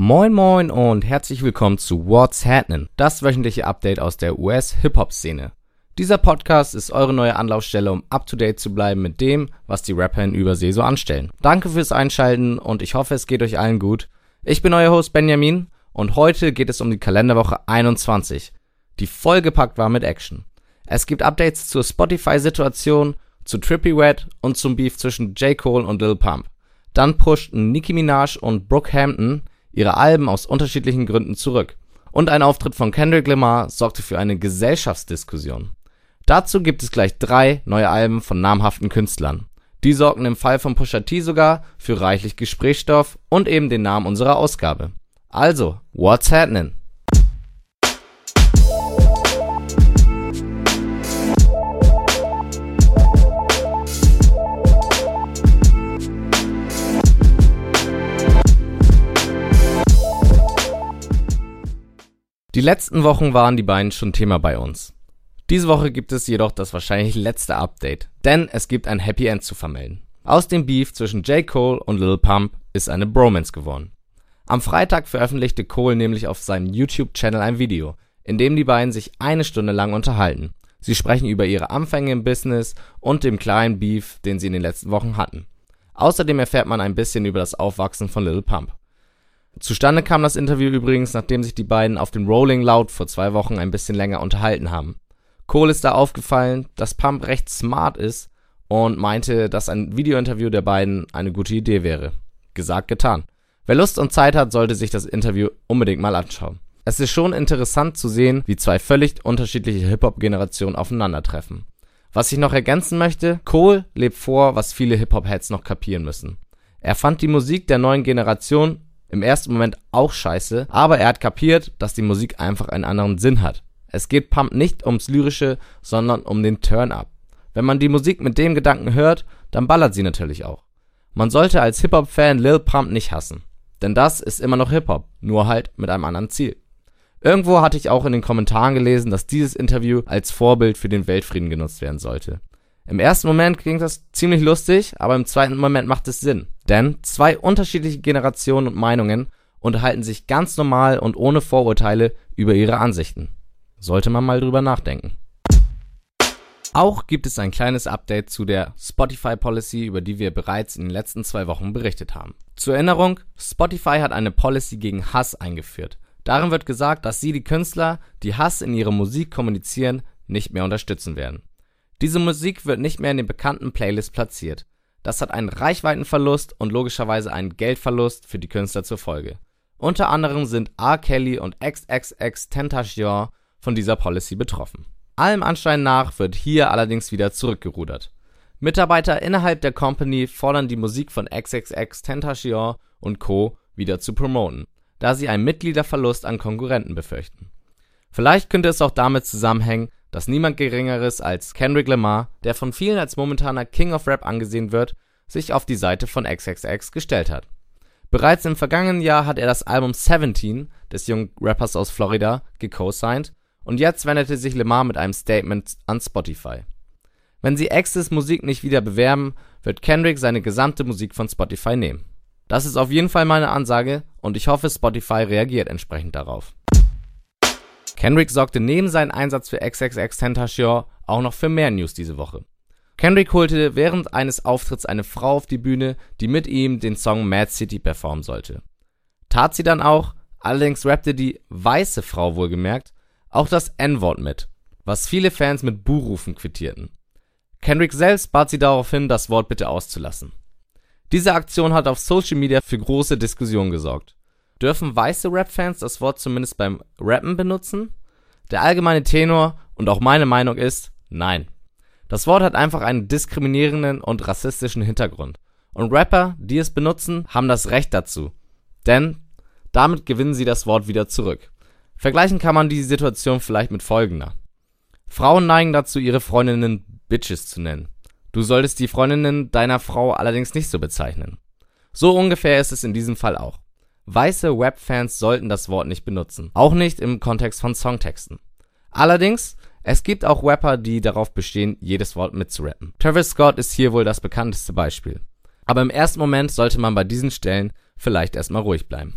Moin moin und herzlich willkommen zu What's Happening, das wöchentliche Update aus der US-Hip-Hop-Szene. Dieser Podcast ist eure neue Anlaufstelle, um up-to-date zu bleiben mit dem, was die Rapper in Übersee so anstellen. Danke fürs Einschalten und ich hoffe, es geht euch allen gut. Ich bin euer Host Benjamin und heute geht es um die Kalenderwoche 21, die vollgepackt war mit Action. Es gibt Updates zur Spotify-Situation, zu Trippy Wet und zum Beef zwischen J. Cole und Lil Pump. Dann pushten Nicki Minaj und Brooke Hampton ihre Alben aus unterschiedlichen Gründen zurück. Und ein Auftritt von Kendrick Lamar sorgte für eine Gesellschaftsdiskussion. Dazu gibt es gleich drei neue Alben von namhaften Künstlern. Die sorgten im Fall von Pusha T sogar für reichlich Gesprächsstoff und eben den Namen unserer Ausgabe. Also, what's happening? Die letzten Wochen waren die beiden schon Thema bei uns. Diese Woche gibt es jedoch das wahrscheinlich letzte Update, denn es gibt ein Happy End zu vermelden. Aus dem Beef zwischen J. Cole und Lil Pump ist eine Bromance geworden. Am Freitag veröffentlichte Cole nämlich auf seinem YouTube-Channel ein Video, in dem die beiden sich eine Stunde lang unterhalten. Sie sprechen über ihre Anfänge im Business und dem kleinen Beef, den sie in den letzten Wochen hatten. Außerdem erfährt man ein bisschen über das Aufwachsen von Lil Pump. Zustande kam das Interview übrigens, nachdem sich die beiden auf dem Rolling Loud vor zwei Wochen ein bisschen länger unterhalten haben. Cole ist da aufgefallen, dass Pump recht smart ist und meinte, dass ein Videointerview der beiden eine gute Idee wäre. Gesagt, getan. Wer Lust und Zeit hat, sollte sich das Interview unbedingt mal anschauen. Es ist schon interessant zu sehen, wie zwei völlig unterschiedliche Hip-Hop-Generationen aufeinandertreffen. Was ich noch ergänzen möchte, Cole lebt vor, was viele Hip-Hop-Heads noch kapieren müssen. Er fand die Musik der neuen Generation im ersten Moment auch scheiße, aber er hat kapiert, dass die Musik einfach einen anderen Sinn hat. Es geht Pump nicht ums Lyrische, sondern um den Turn-Up. Wenn man die Musik mit dem Gedanken hört, dann ballert sie natürlich auch. Man sollte als Hip-Hop-Fan Lil Pump nicht hassen. Denn das ist immer noch Hip-Hop, nur halt mit einem anderen Ziel. Irgendwo hatte ich auch in den Kommentaren gelesen, dass dieses Interview als Vorbild für den Weltfrieden genutzt werden sollte. Im ersten Moment klingt das ziemlich lustig, aber im zweiten Moment macht es Sinn. Denn zwei unterschiedliche Generationen und Meinungen unterhalten sich ganz normal und ohne Vorurteile über ihre Ansichten. Sollte man mal drüber nachdenken. Auch gibt es ein kleines Update zu der Spotify Policy, über die wir bereits in den letzten zwei Wochen berichtet haben. Zur Erinnerung, Spotify hat eine Policy gegen Hass eingeführt. Darin wird gesagt, dass sie die Künstler, die Hass in ihrer Musik kommunizieren, nicht mehr unterstützen werden. Diese Musik wird nicht mehr in den bekannten Playlists platziert. Das hat einen Reichweitenverlust und logischerweise einen Geldverlust für die Künstler zur Folge. Unter anderem sind R. Kelly und XXX Tentacion von dieser Policy betroffen. Allem Anschein nach wird hier allerdings wieder zurückgerudert. Mitarbeiter innerhalb der Company fordern die Musik von XXX Tentacion und Co. wieder zu promoten, da sie einen Mitgliederverlust an Konkurrenten befürchten. Vielleicht könnte es auch damit zusammenhängen, dass niemand Geringeres als Kendrick Lamar, der von vielen als momentaner King of Rap angesehen wird, sich auf die Seite von XXX gestellt hat. Bereits im vergangenen Jahr hat er das Album Seventeen des jungen Rappers aus Florida gecosigned und jetzt wendete sich Lamar mit einem Statement an Spotify. Wenn sie X's Musik nicht wieder bewerben, wird Kendrick seine gesamte Musik von Spotify nehmen. Das ist auf jeden Fall meine Ansage und ich hoffe, Spotify reagiert entsprechend darauf. Kendrick sorgte neben seinem Einsatz für XXX Tentacion auch noch für mehr News diese Woche. Kendrick holte während eines Auftritts eine Frau auf die Bühne, die mit ihm den Song Mad City performen sollte. Tat sie dann auch, allerdings rappte die weiße Frau wohlgemerkt auch das N-Wort mit, was viele Fans mit Buhrufen quittierten. Kendrick selbst bat sie daraufhin, das Wort bitte auszulassen. Diese Aktion hat auf Social Media für große Diskussionen gesorgt. Dürfen weiße Rap-Fans das Wort zumindest beim Rappen benutzen? Der allgemeine Tenor und auch meine Meinung ist, nein. Das Wort hat einfach einen diskriminierenden und rassistischen Hintergrund. Und Rapper, die es benutzen, haben das Recht dazu. Denn damit gewinnen sie das Wort wieder zurück. Vergleichen kann man die Situation vielleicht mit folgender. Frauen neigen dazu, ihre Freundinnen Bitches zu nennen. Du solltest die Freundinnen deiner Frau allerdings nicht so bezeichnen. So ungefähr ist es in diesem Fall auch. Weiße Webfans sollten das Wort nicht benutzen, auch nicht im Kontext von Songtexten. Allerdings, es gibt auch Rapper, die darauf bestehen, jedes Wort mitzurappen. Travis Scott ist hier wohl das bekannteste Beispiel. Aber im ersten Moment sollte man bei diesen Stellen vielleicht erstmal ruhig bleiben.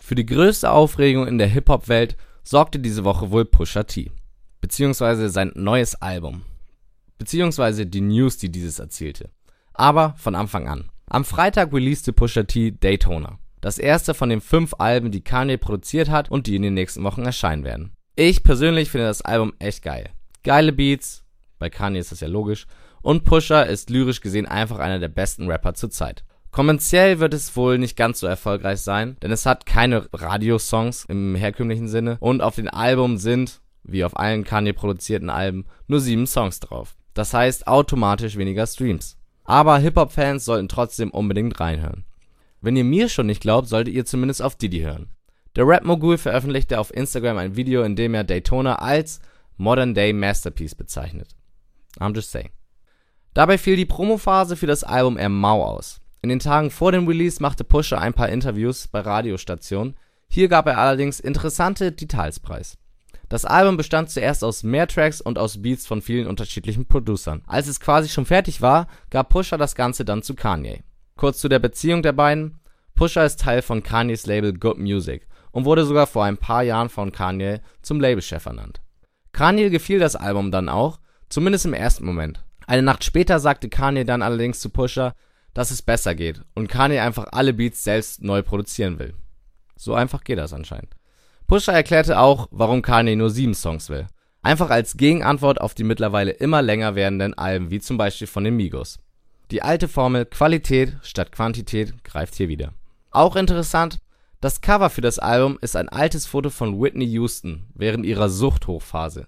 Für die größte Aufregung in der Hip-Hop-Welt sorgte diese Woche wohl Pusha T. Beziehungsweise sein neues Album. Beziehungsweise die News, die dieses erzielte. Aber von Anfang an. Am Freitag releaste Pusha T Daytona. Das erste von den fünf Alben, die Kanye produziert hat und die in den nächsten Wochen erscheinen werden. Ich persönlich finde das Album echt geil. Geile Beats, bei Kanye ist das ja logisch, und Pusha ist lyrisch gesehen einfach einer der besten Rapper zur Zeit. Kommerziell wird es wohl nicht ganz so erfolgreich sein, denn es hat keine Radiosongs im herkömmlichen Sinne und auf dem Album sind, wie auf allen Kanye produzierten Alben, nur sieben Songs drauf. Das heißt automatisch weniger Streams. Aber Hip-Hop-Fans sollten trotzdem unbedingt reinhören. Wenn ihr mir schon nicht glaubt, solltet ihr zumindest auf Diddy hören. Der Rap-Mogul veröffentlichte auf Instagram ein Video, in dem er Daytona als Modern Day Masterpiece bezeichnet. I'm just saying. Dabei fiel die Promophase für das Album eher mau aus. In den Tagen vor dem Release machte Pusha ein paar Interviews bei Radiostationen, hier gab er allerdings interessante Details preis. Das Album bestand zuerst aus mehr Tracks und aus Beats von vielen unterschiedlichen Producern. Als es quasi schon fertig war, gab Pusha das Ganze dann zu Kanye. Kurz zu der Beziehung der beiden. Pusha ist Teil von Kanyes Label Good Music und wurde sogar vor ein paar Jahren von Kanye zum Labelchef ernannt. Kanye gefiel das Album dann auch, zumindest im ersten Moment. Eine Nacht später sagte Kanye dann allerdings zu Pusha, dass es besser geht und Kanye einfach alle Beats selbst neu produzieren will. So einfach geht das anscheinend. Pusha erklärte auch, warum Kanye nur sieben Songs will. Einfach als Gegenantwort auf die mittlerweile immer länger werdenden Alben wie zum Beispiel von den Migos. Die alte Formel Qualität statt Quantität greift hier wieder. Auch interessant, das Cover für das Album ist ein altes Foto von Whitney Houston während ihrer Suchthochphase.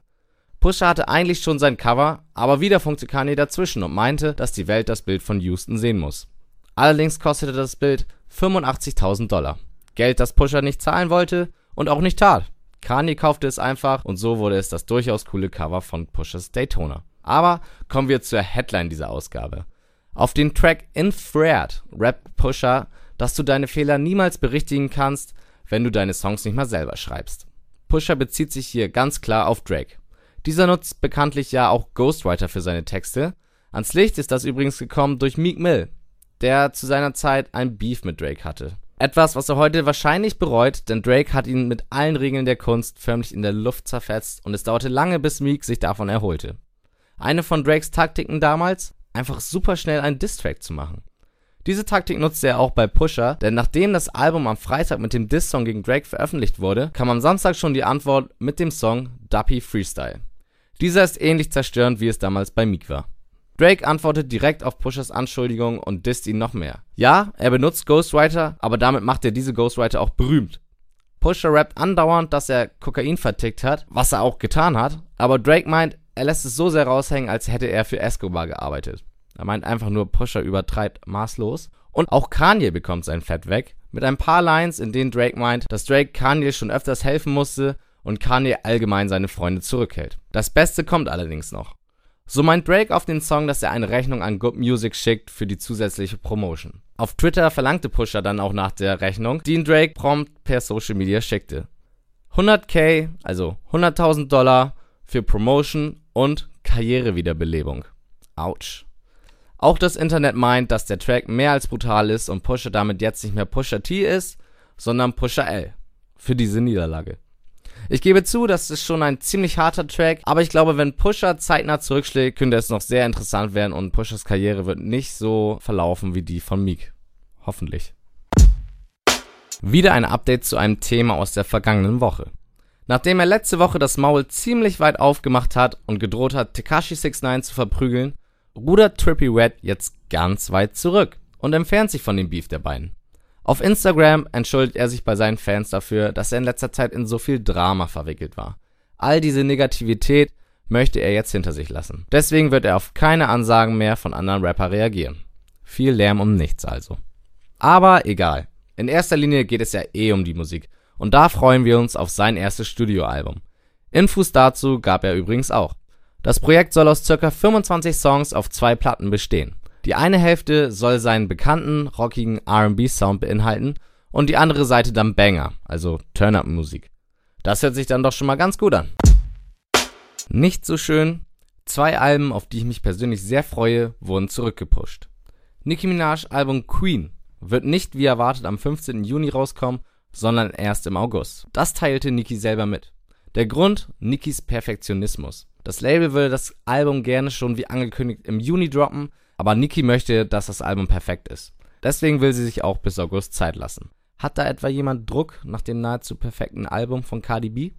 Pusha hatte eigentlich schon sein Cover, aber wieder funkte Kanye dazwischen und meinte, dass die Welt das Bild von Houston sehen muss. Allerdings kostete das Bild 85.000 Dollar. Geld, das Pusha nicht zahlen wollte und auch nicht tat. Kanye kaufte es einfach und so wurde es das durchaus coole Cover von Pushas Daytona. Aber kommen wir zur Headline dieser Ausgabe. Auf den Track Infrared rappt Pusha, dass du deine Fehler niemals berichtigen kannst, wenn du deine Songs nicht mal selber schreibst. Pusha bezieht sich hier ganz klar auf Drake. Dieser nutzt bekanntlich ja auch Ghostwriter für seine Texte. Ans Licht ist das übrigens gekommen durch Meek Mill, der zu seiner Zeit ein Beef mit Drake hatte. Etwas, was er heute wahrscheinlich bereut, denn Drake hat ihn mit allen Regeln der Kunst förmlich in der Luft zerfetzt und es dauerte lange, bis Meek sich davon erholte. Eine von Drakes Taktiken damals? Einfach super schnell einen Distrack zu machen. Diese Taktik nutzte er auch bei Pusher, denn nachdem das Album am Freitag mit dem Diss-Song gegen Drake veröffentlicht wurde, kam am Samstag schon die Antwort mit dem Song Duppy Freestyle. Dieser ist ähnlich zerstörend, wie es damals bei Meek war. Drake antwortet direkt auf Pushers Anschuldigung und disst ihn noch mehr. Ja, er benutzt Ghostwriter, aber damit macht er diese Ghostwriter auch berühmt. Pusher rappt andauernd, dass er Kokain vertickt hat, was er auch getan hat, aber Drake meint, er lässt es so sehr raushängen, als hätte er für Escobar gearbeitet. Er meint einfach nur, Pusher übertreibt maßlos. Und auch Kanye bekommt sein Fett weg, mit ein paar Lines, in denen Drake meint, dass Drake Kanye schon öfters helfen musste und Kanye allgemein seine Freunde zurückhält. Das Beste kommt allerdings noch. So meint Drake auf den Song, dass er eine Rechnung an Good Music schickt für die zusätzliche Promotion. Auf Twitter verlangte Pusher dann auch nach der Rechnung, die ihn Drake prompt per Social Media schickte. 100k, also 100.000 Dollar für Promotion und Karrierewiederbelebung. Autsch. Auch das Internet meint, dass der Track mehr als brutal ist und Pusher damit jetzt nicht mehr Pusher T ist, sondern Pusher L. Für diese Niederlage. Ich gebe zu, das ist schon ein ziemlich harter Track, aber ich glaube, wenn Pusher zeitnah zurückschlägt, könnte es noch sehr interessant werden und Pushers Karriere wird nicht so verlaufen wie die von Meek. Hoffentlich. Wieder ein Update zu einem Thema aus der vergangenen Woche. Nachdem er letzte Woche das Maul ziemlich weit aufgemacht hat und gedroht hat, Tekashi 69 zu verprügeln, rudert Trippy Red jetzt ganz weit zurück und entfernt sich von dem Beef der beiden. Auf Instagram entschuldigt er sich bei seinen Fans dafür, dass er in letzter Zeit in so viel Drama verwickelt war. All diese Negativität möchte er jetzt hinter sich lassen. Deswegen wird er auf keine Ansagen mehr von anderen Rapper reagieren. Viel Lärm um nichts also. Aber egal. In erster Linie geht es ja eh um die Musik. Und da freuen wir uns auf sein erstes Studioalbum. Infos dazu gab er übrigens auch. Das Projekt soll aus ca. 25 Songs auf zwei Platten bestehen. Die eine Hälfte soll seinen bekannten, rockigen R&B-Sound beinhalten und die andere Seite dann Banger, also Turn-Up-Musik. Das hört sich dann doch schon mal ganz gut an. Nicht so schön, zwei Alben, auf die ich mich persönlich sehr freue, wurden zurückgepusht. Nicki Minaj Album Queen wird nicht wie erwartet am 15. Juni rauskommen, sondern erst im August. Das teilte Nicki selber mit. Der Grund? Nickis Perfektionismus. Das Label würde das Album gerne schon wie angekündigt im Juni droppen, aber Nicki möchte, dass das Album perfekt ist. Deswegen will sie sich auch bis August Zeit lassen. Hat da etwa jemand Druck nach dem nahezu perfekten Album von Cardi B?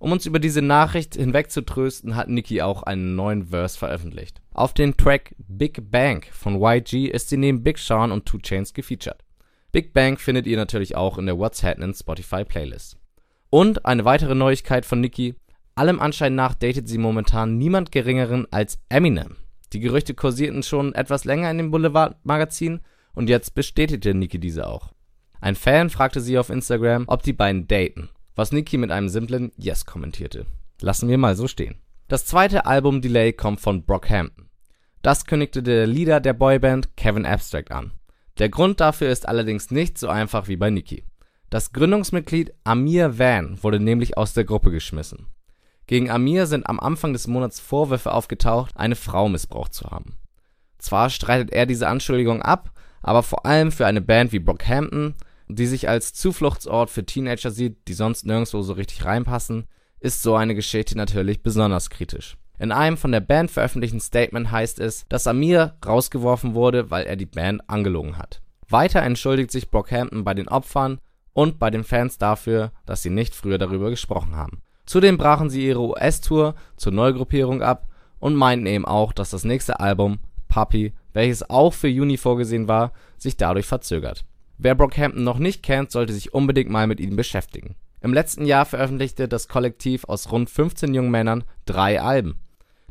Um uns über diese Nachricht hinwegzutrösten, hat Nicki auch einen neuen Verse veröffentlicht. Auf den Track Big Bang von YG ist sie neben Big Sean und 2 Chains gefeatured. Big Bang findet ihr natürlich auch in der What's Happening Spotify Playlist. Und eine weitere Neuigkeit von Nicki. Allem Anschein nach datet sie momentan niemand geringeren als Eminem. Die Gerüchte kursierten schon etwas länger in dem Boulevard-Magazin und jetzt bestätigte Nicki diese auch. Ein Fan fragte sie auf Instagram, ob die beiden daten, was Nicki mit einem simplen Yes kommentierte. Lassen wir mal so stehen. Das zweite Album-Delay kommt von Brockhampton. Das kündigte der Leader der Boyband Kevin Abstract an. Der Grund dafür ist allerdings nicht so einfach wie bei Nicki. Das Gründungsmitglied Amir Van wurde nämlich aus der Gruppe geschmissen. Gegen Amir sind am Anfang des Monats Vorwürfe aufgetaucht, eine Frau missbraucht zu haben. Zwar streitet er diese Anschuldigung ab, aber vor allem für eine Band wie Brockhampton, die sich als Zufluchtsort für Teenager sieht, die sonst nirgendwo so richtig reinpassen, ist so eine Geschichte natürlich besonders kritisch. In einem von der Band veröffentlichten Statement heißt es, dass Amir rausgeworfen wurde, weil er die Band angelogen hat. Weiter entschuldigt sich Brockhampton bei den Opfern und bei den Fans dafür, dass sie nicht früher darüber gesprochen haben. Zudem brachen sie ihre US-Tour zur Neugruppierung ab und meinten eben auch, dass das nächste Album, Puppy, welches auch für Juni vorgesehen war, sich dadurch verzögert. Wer Brockhampton noch nicht kennt, sollte sich unbedingt mal mit ihnen beschäftigen. Im letzten Jahr veröffentlichte das Kollektiv aus rund 15 jungen Männern drei Alben.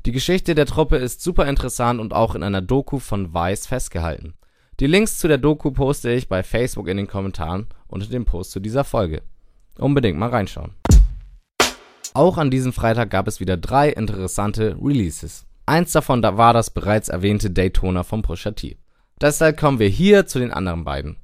Die Geschichte der Truppe ist super interessant und auch in einer Doku von Vice festgehalten. Die Links zu der Doku poste ich bei Facebook in den Kommentaren unter dem Post zu dieser Folge. Unbedingt mal reinschauen. Auch an diesem Freitag gab es wieder drei interessante Releases. Eins davon war das bereits erwähnte Daytona von Pusha T. Deshalb kommen wir hier zu den anderen beiden.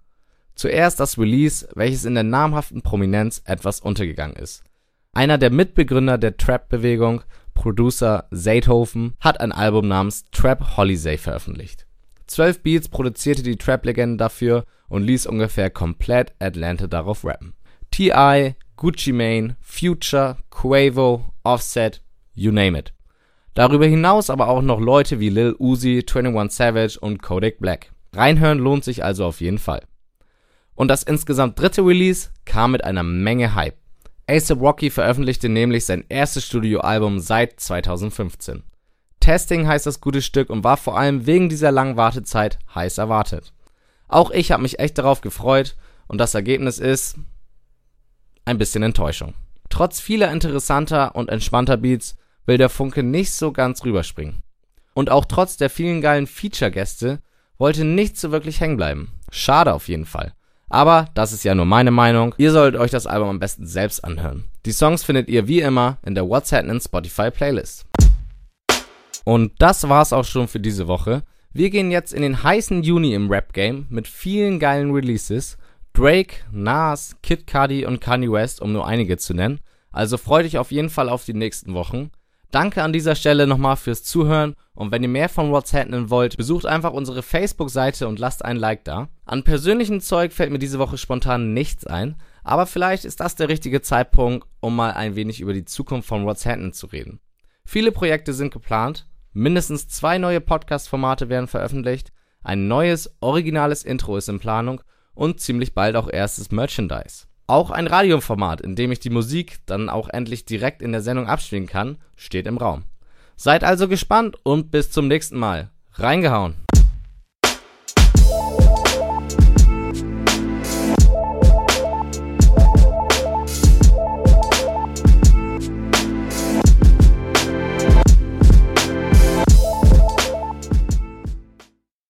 Zuerst das Release, welches in der namhaften Prominenz etwas untergegangen ist. Einer der Mitbegründer der Trap-Bewegung, Producer Zaythofen, hat ein Album namens Trap Holiday veröffentlicht. Zwölf Beats produzierte die Trap-Legende dafür und ließ ungefähr komplett Atlanta darauf rappen. T.I., Gucci Mane, Future, Quavo, Offset, you name it. Darüber hinaus aber auch noch Leute wie Lil Uzi, 21 Savage und Kodak Black. Reinhören lohnt sich also auf jeden Fall. Und das insgesamt dritte Release kam mit einer Menge Hype. ASAP Rocky veröffentlichte nämlich sein erstes Studioalbum seit 2015. Testing heißt das gute Stück und war vor allem wegen dieser langen Wartezeit heiß erwartet. Auch ich habe mich echt darauf gefreut und das Ergebnis ist ein bisschen Enttäuschung. Trotz vieler interessanter und entspannter Beats will der Funke nicht so ganz rüberspringen. Und auch trotz der vielen geilen Feature-Gäste wollte nicht so wirklich hängen bleiben. Schade auf jeden Fall. Aber das ist ja nur meine Meinung. Ihr solltet euch das Album am besten selbst anhören. Die Songs findet ihr wie immer in der What's Happening Spotify Playlist. Und das war's auch schon für diese Woche. Wir gehen jetzt in den heißen Juni im Rap-Game mit vielen geilen Releases Drake, Nas, Kid Cudi und Kanye West, um nur einige zu nennen. Also freut euch auf jeden Fall auf die nächsten Wochen. Danke an dieser Stelle nochmal fürs Zuhören und wenn ihr mehr von What's Happening wollt, besucht einfach unsere Facebook-Seite und lasst ein Like da. An persönlichem Zeug fällt mir diese Woche spontan nichts ein, aber vielleicht ist das der richtige Zeitpunkt, um mal ein wenig über die Zukunft von What's Happening zu reden. Viele Projekte sind geplant, mindestens zwei neue Podcast-Formate werden veröffentlicht, ein neues, originales Intro ist in Planung und ziemlich bald auch erstes Merchandise. Auch ein Radioformat, in dem ich die Musik dann auch endlich direkt in der Sendung abspielen kann, steht im Raum. Seid also gespannt und bis zum nächsten Mal. Reingehauen!